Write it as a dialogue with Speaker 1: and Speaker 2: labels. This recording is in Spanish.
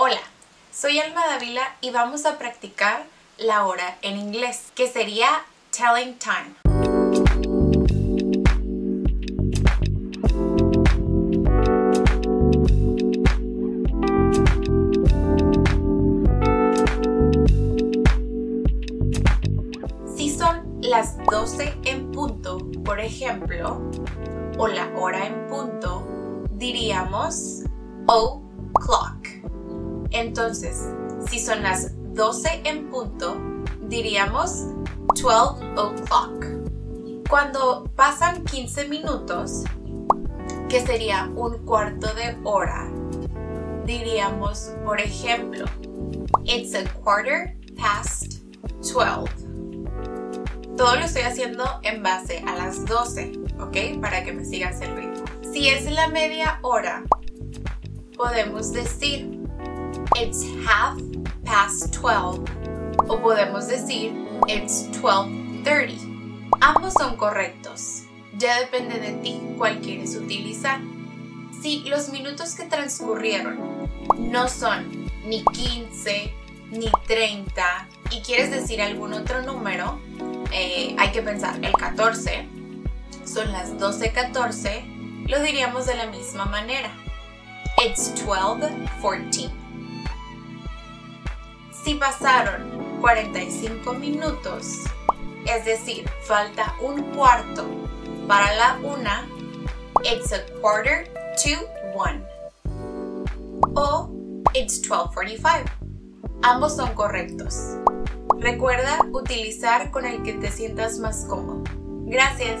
Speaker 1: Hola, soy Alma Davila y vamos a practicar la hora en inglés, que sería telling time. Si son las 12 en punto, por ejemplo, o la hora en punto, diríamos o'clock. Entonces, si son las 12 en punto, diríamos 12 o'clock. Cuando pasan 15 minutos, que sería un cuarto de hora, diríamos, por ejemplo, it's a quarter past 12. Todo lo estoy haciendo en base a las 12, ¿ok? Para que me sigas el ritmo. Si es la media hora, podemos decir it's half past 12 o podemos decir it's 12:30. Ambos son correctos. Ya depende de ti cuál quieres utilizar. Si los minutos que transcurrieron no son ni 15 ni 30 y quieres decir algún otro número, eh, hay que pensar el 14, son las 12:14, lo diríamos de la misma manera. It's 12:14. Si pasaron 45 minutos, es decir, falta un cuarto para la una, it's a quarter to one. O it's 12:45. Ambos son correctos. Recuerda utilizar con el que te sientas más cómodo. Gracias.